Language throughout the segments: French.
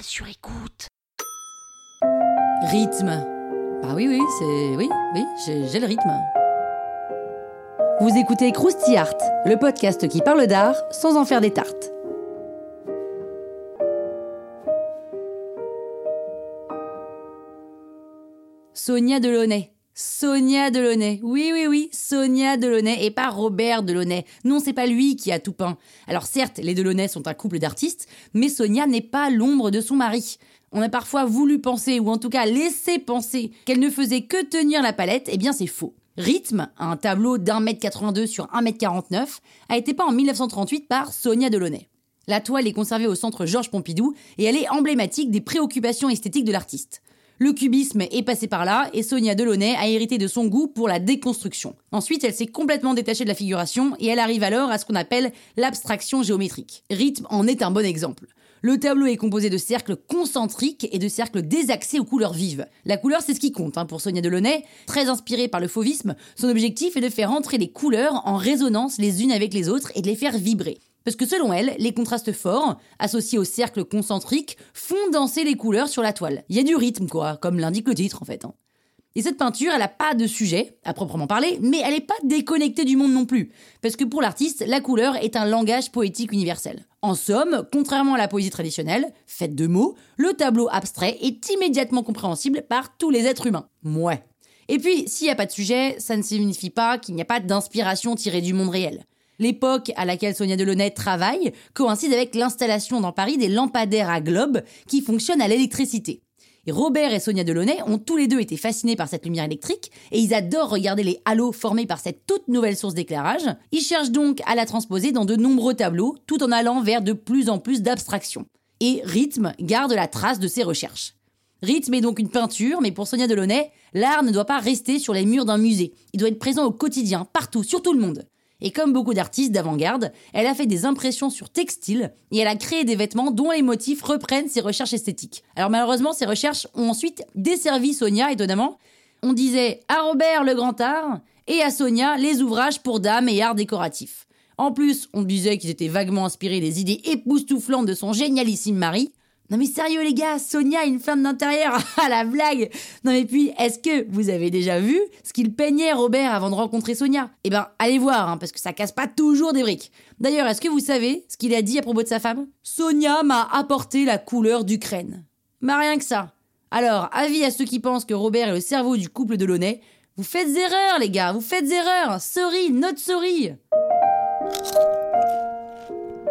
Sur écoute. Rythme. Bah oui, oui, c'est. Oui, oui, j'ai le rythme. Vous écoutez Krusty Art, le podcast qui parle d'art sans en faire des tartes. Sonia Delaunay. Sonia Delaunay. Oui, oui, oui, Sonia Delaunay et pas Robert Delaunay. Non, c'est pas lui qui a tout peint. Alors certes, les Delaunay sont un couple d'artistes, mais Sonia n'est pas l'ombre de son mari. On a parfois voulu penser, ou en tout cas laisser penser, qu'elle ne faisait que tenir la palette, eh bien c'est faux. Rythme, un tableau d'un mètre 82 sur 1 mètre 49, a été peint en 1938 par Sonia Delaunay. La toile est conservée au centre Georges Pompidou et elle est emblématique des préoccupations esthétiques de l'artiste. Le cubisme est passé par là et Sonia Delaunay a hérité de son goût pour la déconstruction. Ensuite, elle s'est complètement détachée de la figuration et elle arrive alors à ce qu'on appelle l'abstraction géométrique. Rythme en est un bon exemple. Le tableau est composé de cercles concentriques et de cercles désaxés aux couleurs vives. La couleur, c'est ce qui compte hein, pour Sonia Delaunay. Très inspirée par le fauvisme, son objectif est de faire entrer les couleurs en résonance les unes avec les autres et de les faire vibrer. Parce que selon elle, les contrastes forts, associés aux cercles concentriques, font danser les couleurs sur la toile. Il y a du rythme, quoi, comme l'indique le titre en fait. hein. Et cette peinture, elle n'a pas de sujet, à proprement parler, mais elle n'est pas déconnectée du monde non plus. Parce que pour l'artiste, la couleur est un langage poétique universel. En somme, contrairement à la poésie traditionnelle, faite de mots, le tableau abstrait est immédiatement compréhensible par tous les êtres humains. Mouais. Et puis, s'il n'y a pas de sujet, ça ne signifie pas qu'il n'y a pas d'inspiration tirée du monde réel. L'époque à laquelle Sonia Delaunay travaille coïncide avec l'installation dans Paris des lampadaires à globe qui fonctionnent à l'électricité. Robert et Sonia Delaunay ont tous les deux été fascinés par cette lumière électrique et ils adorent regarder les halos formés par cette toute nouvelle source d'éclairage. Ils cherchent donc à la transposer dans de nombreux tableaux tout en allant vers de plus en plus d'abstraction. Et Rythme garde la trace de ses recherches. Rythme est donc une peinture, mais pour Sonia Delaunay, l'art ne doit pas rester sur les murs d'un musée. Il doit être présent au quotidien, partout, sur tout le monde. Et comme beaucoup d'artistes d'avant-garde, elle a fait des impressions sur textile et elle a créé des vêtements dont les motifs reprennent ses recherches esthétiques. Alors malheureusement, ces recherches ont ensuite desservi Sonia, étonnamment. On disait à Robert le grand art et à Sonia les ouvrages pour dames et art décoratif. En plus, on disait qu'ils étaient vaguement inspirés des idées époustouflantes de son génialissime mari. Non mais sérieux les gars, Sonia une femme d'intérieur, ah la blague. Non mais puis, est-ce que vous avez déjà vu ce qu'il peignait Robert avant de rencontrer Sonia? Eh ben, allez voir, hein, parce que ça casse pas toujours des briques. D'ailleurs, est-ce que vous savez ce qu'il a dit à propos de sa femme? Sonia m'a apporté la couleur d'Ukraine. Mais rien que ça. Alors, avis à ceux qui pensent que Robert est le cerveau du couple de Launay, vous faites erreur les gars, vous faites erreur. Sorry, not sorry.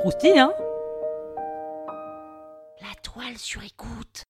Croustille, hein? La toile sur écoute